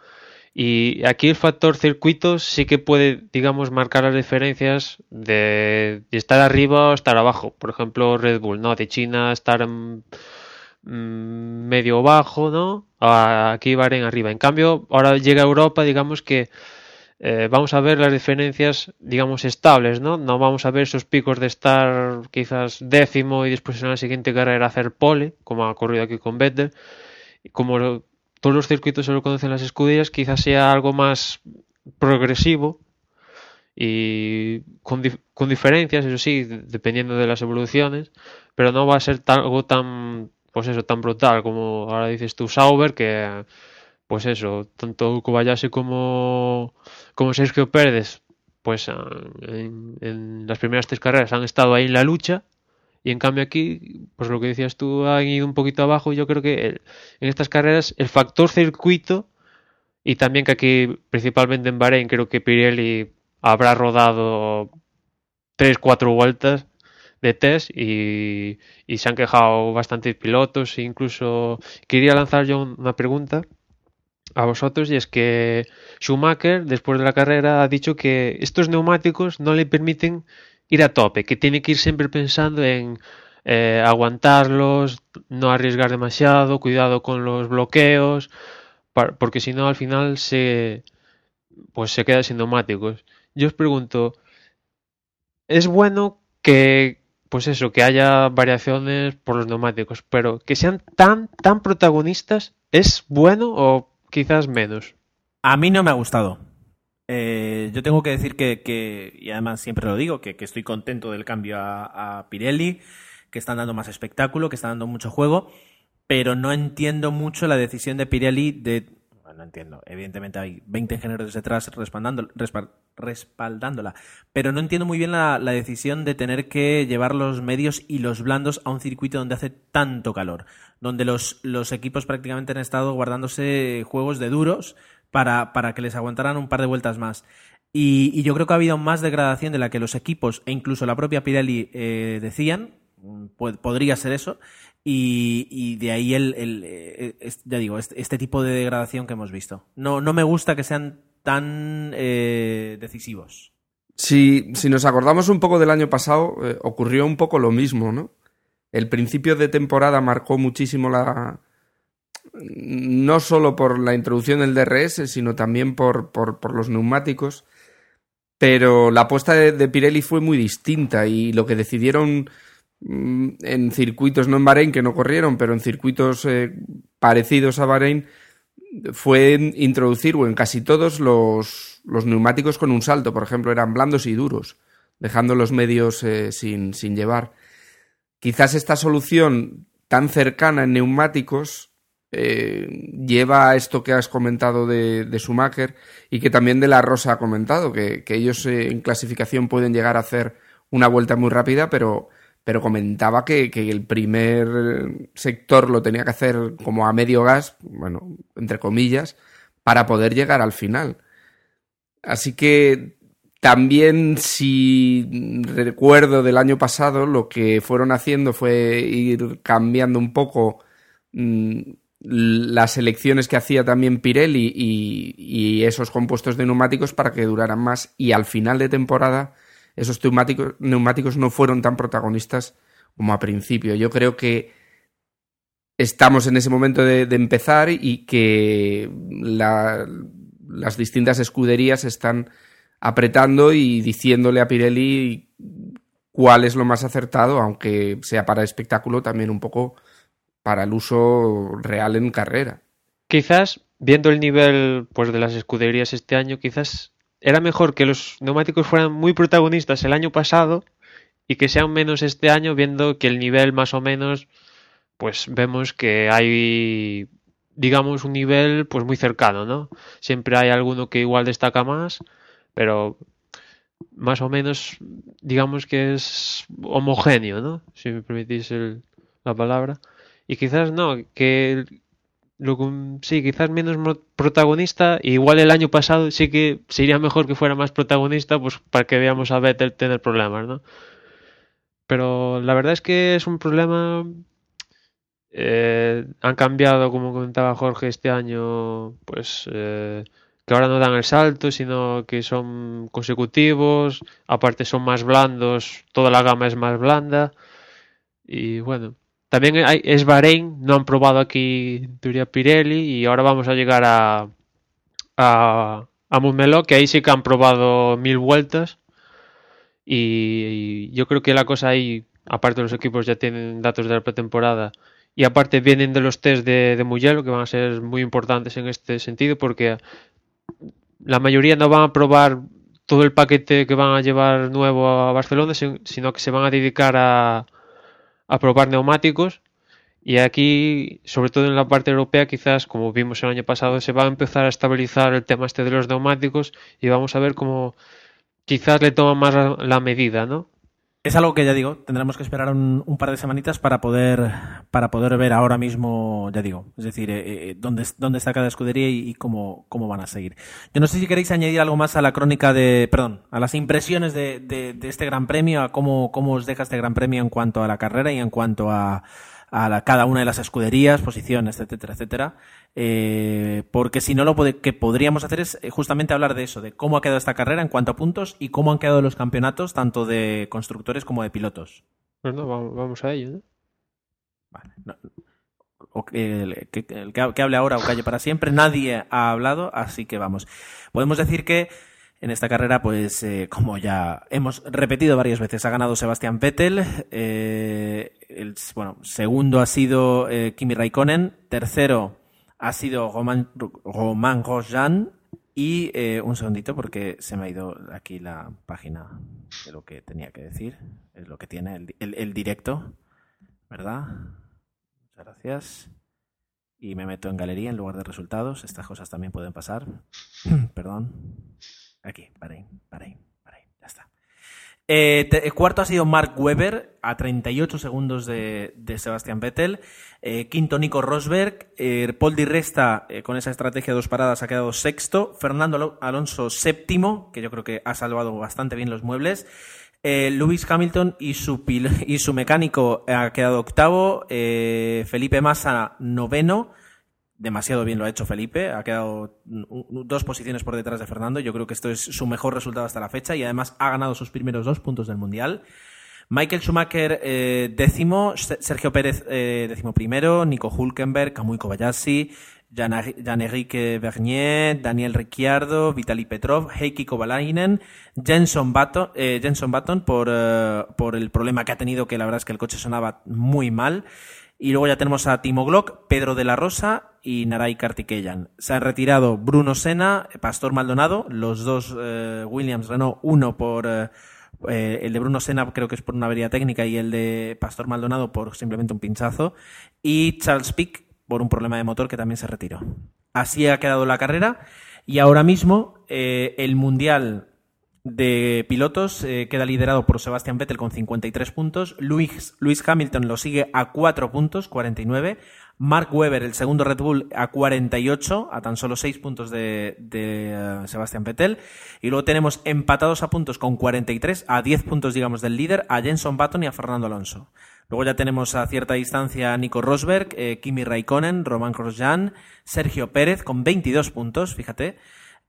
Y aquí el factor circuitos sí que puede, digamos, marcar las diferencias de, estar arriba o estar abajo. Por ejemplo, Red Bull, ¿no? De China estar en, mmm, medio bajo, ¿no? Aquí en arriba. En cambio, ahora llega a Europa, digamos que eh, vamos a ver las diferencias, digamos, estables, ¿no? No vamos a ver esos picos de estar quizás décimo y después en la siguiente carrera hacer pole, como ha ocurrido aquí con Vettel. Como todos los circuitos se lo conocen las escuderías, quizás sea algo más progresivo y con, con, diferencias, eso sí, dependiendo de las evoluciones, pero no va a ser algo tan, pues eso, tan brutal como ahora dices tú, Sauber, que pues eso, tanto Kobayashi como, como Sergio Pérez, pues en, las primeras tres carreras han estado ahí en la lucha y en cambio aquí, pues lo que decías tú, han ido un poquito abajo. Yo creo que en estas carreras el factor circuito y también que aquí, principalmente en Bahrein, creo que Pirelli habrá rodado tres, cuatro vueltas de test y, y se han quejado bastantes pilotos. E incluso quería lanzar yo una pregunta a vosotros y es que Schumacher después de la carrera ha dicho que estos neumáticos no le permiten ir a tope, que tiene que ir siempre pensando en eh, aguantarlos, no arriesgar demasiado, cuidado con los bloqueos, porque si no al final se pues se queda sin neumáticos. Yo os pregunto, es bueno que pues eso, que haya variaciones por los neumáticos, pero que sean tan tan protagonistas, ¿es bueno o quizás menos. A mí no me ha gustado. Eh, yo tengo que decir que, que, y además siempre lo digo, que, que estoy contento del cambio a, a, Pirelli, que están dando más espectáculo, que están dando mucho juego, pero no entiendo mucho la decisión de Pirelli de... No entiendo, evidentemente hay 20 ingenieros detrás respaldando, respaldándola, pero no entiendo muy bien la, la decisión de tener que llevar los medios y los blandos a un circuito donde hace tanto calor donde los, los equipos prácticamente han estado guardándose juegos de duros para, para que les aguantaran un par de vueltas más. Y, yo creo que ha habido más degradación de la que los equipos e incluso la propia Pirelli eh, decían, podría ser eso, Y, de ahí el, el, ya digo, este, este, tipo de degradación que hemos visto. No, no me gusta que sean tan decisivos. Si, si, nos acordamos un poco del año pasado, ocurrió un poco lo mismo, ¿no? El principio de temporada marcó muchísimo la, no solo por la introducción del DRS, sino también por, por, los neumáticos. Pero la apuesta de, Pirelli fue muy distinta y lo que decidieron en circuitos, no en Bahrein, que no corrieron, pero en circuitos eh, parecidos a Bahrein, fue introducir, o en casi todos, los, los, neumáticos con un salto. Por ejemplo, eran blandos y duros, dejando los medios eh, sin, sin llevar. Quizás esta solución tan cercana en neumáticos eh, lleva a esto que has comentado de, de, Schumacher y que también de la Rosa ha comentado, que, ellos eh, en clasificación pueden llegar a hacer una vuelta muy rápida, pero, pero comentaba que, el primer sector lo tenía que hacer como a medio gas, bueno, entre comillas, para poder llegar al final. Así que también si recuerdo del año pasado, lo que fueron haciendo fue ir cambiando un poco mm, las elecciones que hacía también Pirelli y, esos compuestos de neumáticos para que duraran más y al final de temporada esos neumáticos, no fueron tan protagonistas como a principio. Yo creo que estamos en ese momento de, empezar y que las distintas escuderías están apretando y diciéndole a Pirelli cuál es lo más acertado, aunque sea para espectáculo también un poco para el uso real en carrera. Quizás, viendo el nivel pues, de las escuderías este año, quizás era mejor que los neumáticos fueran muy protagonistas el año pasado y que sean menos este año, viendo que el nivel más o menos, pues vemos que hay, digamos, un nivel pues muy cercano, ¿no? Siempre hay alguno que igual destaca más, pero más o menos, digamos que es homogéneo, ¿no? Si me permitís la palabra. Y quizás no, que sí, quizás menos protagonista. igual el año pasado sí que sería mejor que fuera más protagonista, pues para que veamos a Vettel tener problemas, ¿no? Pero la verdad es que es un problema. Eh, han cambiado, como comentaba Jorge, este año, pues eh, que ahora no dan el salto, sino que son consecutivos, aparte son más blandos, toda la gama es más blanda. Y bueno, también es Bahrein, no han probado aquí teoría Pirelli y ahora vamos a llegar a, a, a que ahí sí que han probado mil vueltas. Y, yo creo que la cosa ahí, aparte los equipos ya tienen datos de la pretemporada y aparte vienen de los test de, de Mugello que van a ser muy importantes en este sentido porque la mayoría no van a probar todo el paquete que van a llevar nuevo a Barcelona, sino que se van a dedicar a a probar neumáticos y aquí, sobre todo en la parte europea, quizás, como vimos el año pasado, se va a empezar a estabilizar el tema este de los neumáticos y vamos a ver cómo quizás le toma más la medida, ¿no? Es algo que ya digo, tendremos que esperar un, par de semanitas para poder, para poder ver ahora mismo, ya digo, es decir, eh, eh, dónde, dónde está cada escudería y, cómo, cómo van a seguir. Yo no sé si queréis añadir algo más a la crónica de, perdón, a las impresiones de, de, de este Gran Premio, a cómo, cómo os deja este Gran Premio en cuanto a la carrera y en cuanto a, a cada una de las escuderías, posiciones, etcétera, etcétera. Eh, porque si no, lo que podríamos hacer es eh, justamente hablar de eso, de cómo ha quedado esta carrera en cuanto a puntos y cómo han quedado los campeonatos, tanto de constructores como de pilotos. Bueno, vamos a ello, Vale. el, que, que, hable ahora o calle para siempre. Nadie ha hablado, así que vamos. Podemos decir que en esta carrera, pues eh, como ya hemos repetido varias veces, ha ganado Sebastián Vettel. Eh, el, bueno, segundo ha sido eh, Kimi Raikkonen. Tercero ha sido Roman, Roman Grosjean. Y un segundito porque se me ha ido aquí la página de lo que tenía que decir. Es lo que tiene el, el directo. ¿Verdad? Muchas gracias. Y me meto en galería en lugar de resultados. Estas cosas también pueden pasar. Perdón. Aquí, Bahrein, Bahrein. Eh, el cuarto ha sido Mark Webber a 38 segundos de, de Sebastián Vettel. Eh, quinto Nico Rosberg. Eh, Paul Di Resta con esa estrategia de dos paradas ha quedado sexto. Fernando Alonso séptimo, que yo creo que ha salvado bastante bien los muebles. Lewis Hamilton y su, pil- y su mecánico ha quedado octavo. Felipe Massa noveno. Demasiado bien lo ha hecho Felipe. Ha quedado dos posiciones por detrás de Fernando. Yo creo que esto es su mejor resultado hasta la fecha y además ha ganado sus primeros dos puntos del Mundial. Michael Schumacher eh, décimo, Se- Sergio Pérez eh, décimo primero, Nico Hulkenberg, Kamui Kobayashi, Jan- Jan-Enrique Vernier, Daniel Ricciardo, Vitaly Petrov, Heikki Kovalainen, Jenson Button, eh, Jenson Button por, eh, por el problema que ha tenido, que la verdad es que el coche sonaba muy mal. Y luego ya tenemos a Timo Glock, Pedro de la Rosa y Naray Kartikeyan. Se han retirado Bruno Sena, Pastor Maldonado, los dos eh, Williams Renault, uno por... eh, eh, el de Bruno Senna creo que es por una avería técnica y el de Pastor Maldonado por simplemente un pinchazo. Y Charles Pick por un problema de motor que también se retiró. Así ha quedado la carrera y ahora mismo el Mundial de pilotos eh, queda liderado por Sebastian Vettel con 53 puntos. Luis, Luis Hamilton lo sigue a 4 puntos, 49. Mark Webber, el segundo Red Bull, a 48, a tan solo 6 puntos de, de eh, Sebastian Vettel. Y luego tenemos empatados a puntos con 43, a 10 puntos, digamos, del líder, a Jenson Button y a Fernando Alonso. Luego ya tenemos a cierta distancia a Nico Rosberg, eh, Kimi Raikkonen, Roman Grosjean, Sergio Pérez con 22 puntos, fíjate.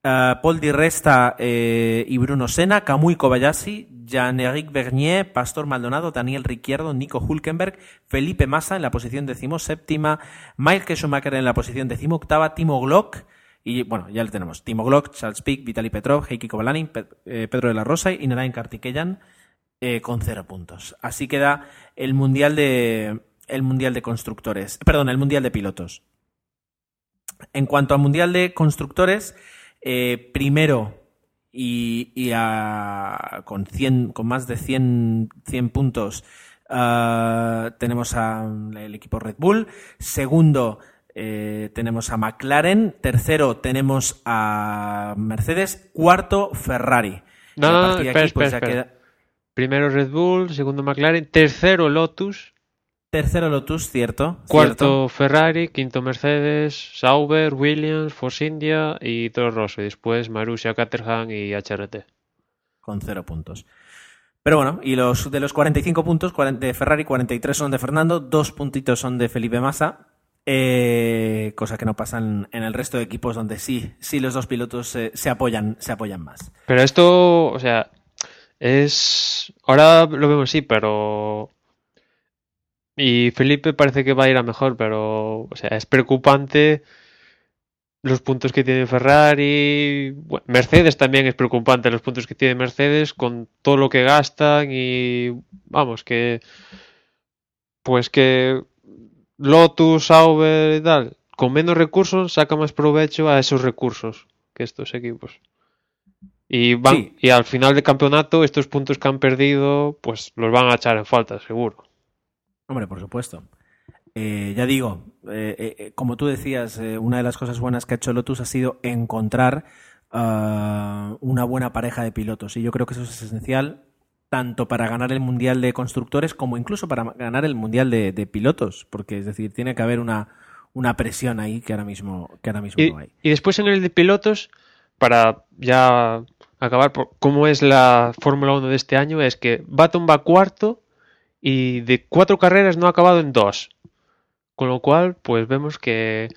Uh, Paul Di Resta eh, y Bruno Sena, Kamui Kobayashi, Jean-Éric Vernier, Pastor Maldonado, Daniel Ricciardo, Nico Hulkenberg, Felipe Massa en la posición decimoséptima, Michael Schumacher en la posición decimoctava, Timo Glock, y bueno, ya lo tenemos, Timo Glock, Charles Pick, Vitaly Petrov, Heikki Kovalainen, eh, Pedro de la Rosa y Narain Kartikeyan eh, con cero puntos. Así queda el mundial de el mundial de constructores, perdón, el mundial de pilotos. En cuanto al mundial de constructores, eh, primero y, y a- con, 100, con más de 100, 100 puntos ah, tenemos al equipo Red Bull. Segundo eh, tenemos a McLaren. Tercero tenemos a Mercedes. Cuarto Ferrari. No, no, no, espera, aquí, pues, espera, ya espera. queda- Primero Red Bull, segundo McLaren, tercero Lotus, Tercero Lotus, cierto. cuarto cierto. Ferrari, quinto Mercedes, Sauber, Williams, Force India y Toro Rosso. Y después Marussia, Caterham y HRT. con cero puntos. Pero bueno, y los de los 45 puntos 40 de Ferrari, 43 son de Fernando, dos puntitos son de Felipe Massa, eh, cosa que no pasa en, en el resto de equipos donde sí, sí los dos pilotos se apoyan, se apoyan más. Pero esto, o sea, es... Ahora lo vemos sí, pero... Y Felipe parece que va a ir a mejor, pero, o sea, es preocupante los puntos que tiene Ferrari. Bueno, Mercedes también es preocupante los puntos que tiene Mercedes con todo lo que gastan y vamos, que pues que Lotus, Sauber y tal, con menos recursos saca más provecho a esos recursos que estos equipos. Y van, Sí. y al final del campeonato, estos puntos que han perdido, pues los van a echar en falta, seguro. Hombre, por supuesto. Eh, ya digo, eh, eh, como tú decías, una de las cosas buenas que ha hecho Lotus ha sido encontrar ah, una buena pareja de pilotos. Y yo creo que eso es esencial tanto para ganar el Mundial de Constructores como incluso para ganar el Mundial de, de Pilotos. Porque, es decir, tiene que haber una, una presión ahí que ahora mismo, que ahora mismo Y, no hay. y después en el de pilotos, para ya acabar por cómo es la Fórmula 1 de este año, es que Baton va cuarto y de cuatro carreras no ha acabado en dos. Con lo cual, pues vemos que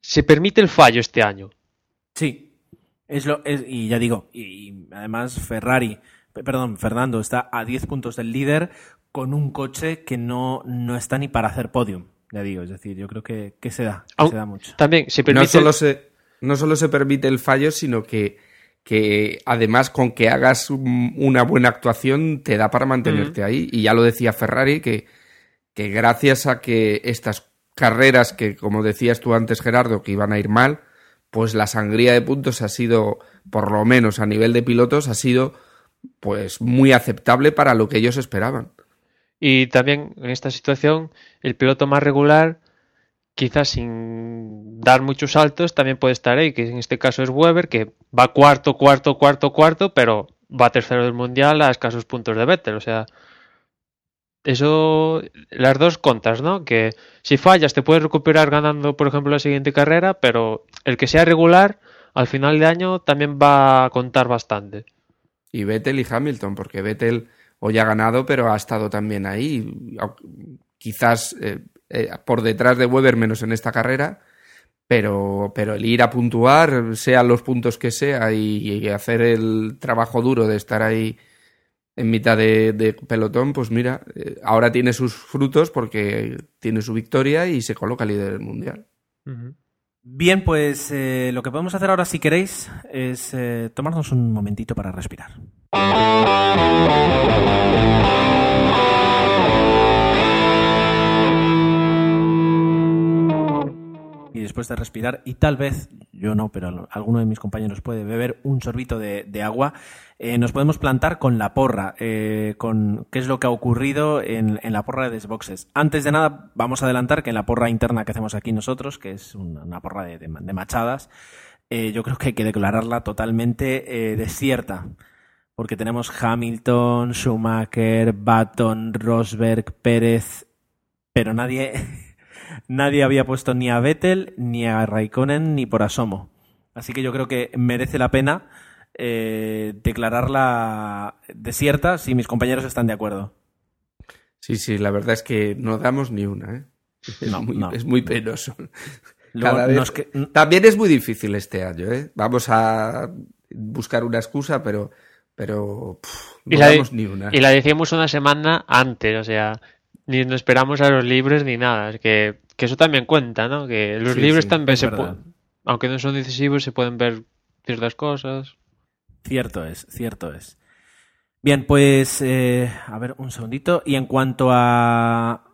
se permite el fallo este año. Sí, es lo, es, y ya digo, y, y además Ferrari, pe- perdón, Fernando está a 10 puntos del líder con un coche que no, no está ni para hacer podium. Ya digo, es decir, yo creo que, que se da, que se da mucho. También se No permite... solo se, no solo se permite el fallo, sino que, que además con que hagas un- una buena actuación te da para mantenerte ahí. Y ya lo decía Ferrari, que, que gracias a que estas carreras que, como decías tú antes, Gerardo, que iban a ir mal, pues la sangría de puntos ha sido, por lo menos a nivel de pilotos, ha sido pues muy aceptable para lo que ellos esperaban. Y también en esta situación, el piloto más regular, quizás sin dar muchos saltos, también puede estar ahí, que en este caso es Weber, que va cuarto, cuarto, cuarto, cuarto, pero va tercero del mundial a escasos puntos de Vettel. O sea, eso, las dos contas, ¿no? Que si fallas te puedes recuperar ganando, por ejemplo, la siguiente carrera, pero el que sea regular, al final de año también va a contar bastante. Y Vettel y Hamilton, porque Vettel hoy ha ganado, pero ha estado también ahí. Quizás eh, eh, por detrás de Weber, menos en esta carrera. Pero, pero el ir a puntuar, sean los puntos que sea, y, hacer el trabajo duro de estar ahí en mitad de, pelotón, pues mira, eh, ahora tiene sus frutos porque tiene su victoria y se coloca líder del mundial. Bien, pues eh, lo que podemos hacer ahora, si queréis, es tomarnos un momentito para respirar. Después de respirar, y tal vez, yo no, pero alguno de mis compañeros puede beber un sorbito de agua, eh, nos podemos plantar con la porra, eh, con qué es lo que ha ocurrido en, la porra de Xboxes. Antes de nada, vamos a adelantar que en la porra interna que hacemos aquí nosotros, que es una, porra de, machadas, eh, yo creo que hay que declararla totalmente desierta. Porque tenemos Hamilton, Schumacher, Baton, Rosberg, Pérez, pero nadie, nadie había puesto ni a Vettel, ni a Raikkonen, ni por asomo. Así que yo creo que merece la pena eh, declararla desierta si mis compañeros están de acuerdo. Sí, sí, la verdad es que no damos ni una. ¿eh? Es, muy, penoso. También es muy difícil este año. ¿eh? Vamos a buscar una excusa, pero, pero no damos ni una. Y la decíamos una semana antes, o sea, ni nos esperamos a los libres ni nada. Es que, eso también cuenta, ¿no? Que los libros también se pueden, aunque no son decisivos, se pueden ver ciertas cosas. Cierto es, cierto es. Bien, pues eh, a ver un segundito. Y en cuanto a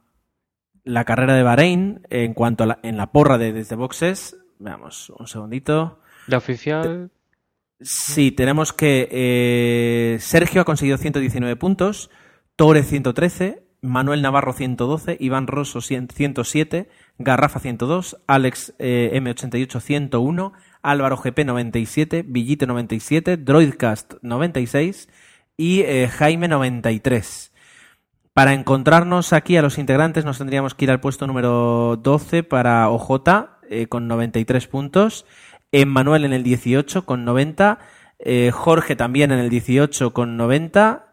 la carrera de Bahrein, en cuanto a la, en la porra de desde boxes, veamos un segundito. La oficial. Sí, tenemos que eh, Sergio ha conseguido 119 puntos, Tore 113, Manuel Navarro 112, Iván Rosso 107, Garrafa 102, Alex eh, M88 101, Álvaro GP 97, Villite 97, Droidcast 96 y eh, Jaime 93. Para encontrarnos aquí a los integrantes nos tendríamos que ir al puesto número 12 para OJ eh, con 93 puntos, Emmanuel en el 18 con 90, eh, Jorge también en el 18 con 90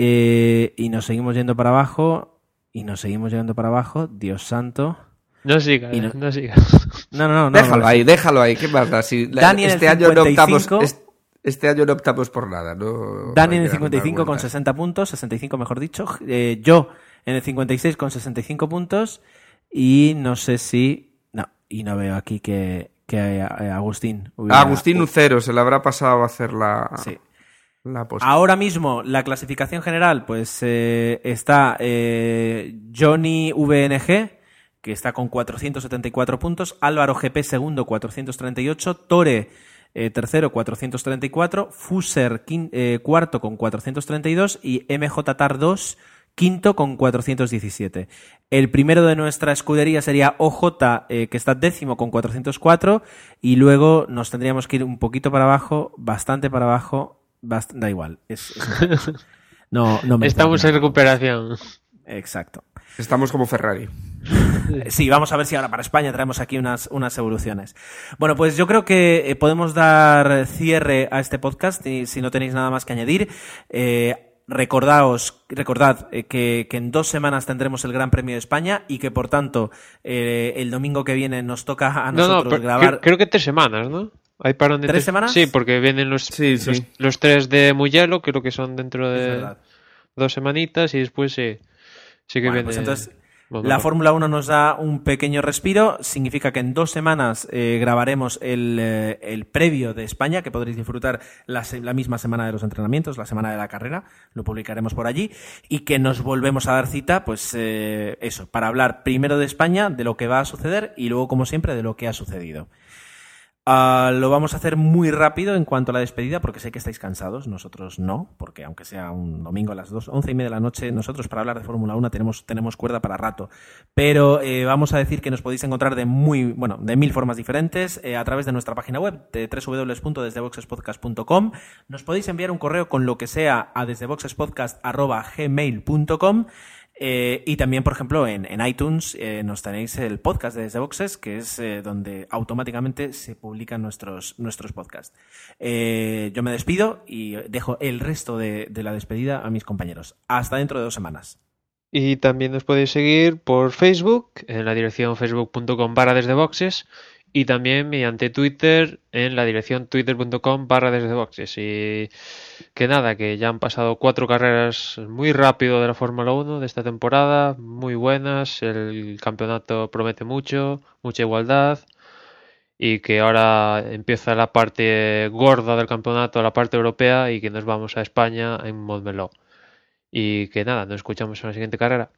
y nos seguimos yendo para abajo y nos seguimos yendo para abajo, Dios santo. No sigas, no... sigas. No, no, no. Déjalo ahí, déjalo ahí. ¿Qué pasa? Si este, año no optamos, este, año no optamos por nada. No, Dani en el 55 con 60 puntos, 65 mejor dicho. Eh, yo en el 56 con 65 puntos. Y no sé si... No, y no veo aquí que, que eh, Agustín... Agustín Ucero, se le habrá pasado a hacer la... Sí. Ahora mismo la clasificación general pues eh, está Johnny VNG que está con 474 puntos, Álvaro GP segundo 438, Tore eh, tercero 434, Fuser eh, cuarto con 432 y MJTAR 2 quinto con 417. El primero de nuestra escudería sería OJ, eh, que está décimo con 404, y luego nos tendríamos que ir un poquito para abajo, bastante para abajo, da igual. no, no Estamos en recuperación. Exacto. Estamos como Ferrari. Sí, vamos a ver si ahora para España traemos aquí unas, unas evoluciones. Bueno, pues yo creo que eh, podemos dar cierre a este podcast y si no tenéis nada más que añadir. Eh, recordaos, recordad eh, que, en dos semanas tendremos el Gran Premio de España y que por tanto el domingo que viene nos toca a nosotros grabar. Creo, que tres semanas, ¿no? ¿Hay parón de ¿Tres semanas? Sí, porque vienen los, los, tres de Muyelo, creo que son dentro de dos semanitas y después sí, sí que viene. Pues entonces la Fórmula 1 nos da un pequeño respiro, significa que en dos semanas eh, grabaremos eh, el, previo de España, que podréis disfrutar la, misma semana de los entrenamientos, la semana de la carrera, lo publicaremos por allí, y que nos volvemos a dar cita, pues eh, eso, para hablar primero de España, de lo que va a suceder, y luego, como siempre, de lo que ha sucedido. Ah, lo vamos a hacer muy rápido en cuanto a la despedida, porque sé que estáis cansados, nosotros no, porque aunque sea un domingo a las dos, once y media de la noche, nosotros para hablar de Fórmula 1 tenemos, tenemos cuerda para rato. Pero eh, vamos a decir que nos podéis encontrar de muy, bueno, de mil formas diferentes, eh, a través de nuestra página web, de www.desdeboxespodcast.com. Nos podéis enviar un correo con lo que sea a desdeboxespodcast.gmail.com Eh, y también, por ejemplo, en, iTunes eh, nos tenéis el podcast de Desde Boxes, que es eh, donde automáticamente se publican nuestros, nuestros podcasts. yo me despido y dejo el resto de, de la despedida a mis compañeros. Hasta dentro de dos semanas. Y también nos podéis seguir por Facebook, en la dirección facebook.com barra desde y también mediante Twitter en la dirección twitter.com barra desde boxes. Y que nada, que ya han pasado cuatro carreras muy rápido de la Fórmula 1 de esta temporada, muy buenas, el campeonato promete mucho, mucha igualdad y que ahora empieza la parte gorda del campeonato, la parte europea y que nos vamos a España en Montmeló. Y que nada, nos escuchamos en la siguiente carrera.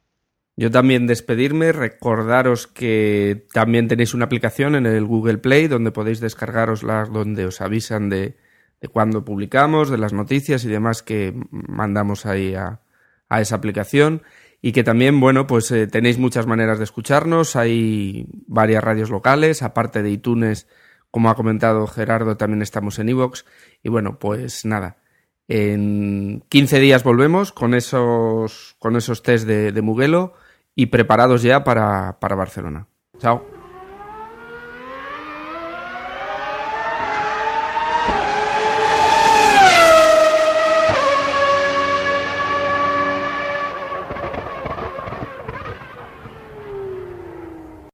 Yo también despedirme, recordaros que también tenéis una aplicación en el Google Play donde podéis descargarosla, donde os avisan de, de cuando publicamos, de las noticias y demás que mandamos ahí a, a esa aplicación. Y que también, bueno, pues eh, tenéis muchas maneras de escucharnos. Hay varias radios locales, aparte de iTunes, como ha comentado Gerardo, también estamos en Evox. Y bueno, pues nada, en 15 días volvemos con esos, con esos test de, de Mugello y preparados ya para, para Barcelona. Chao.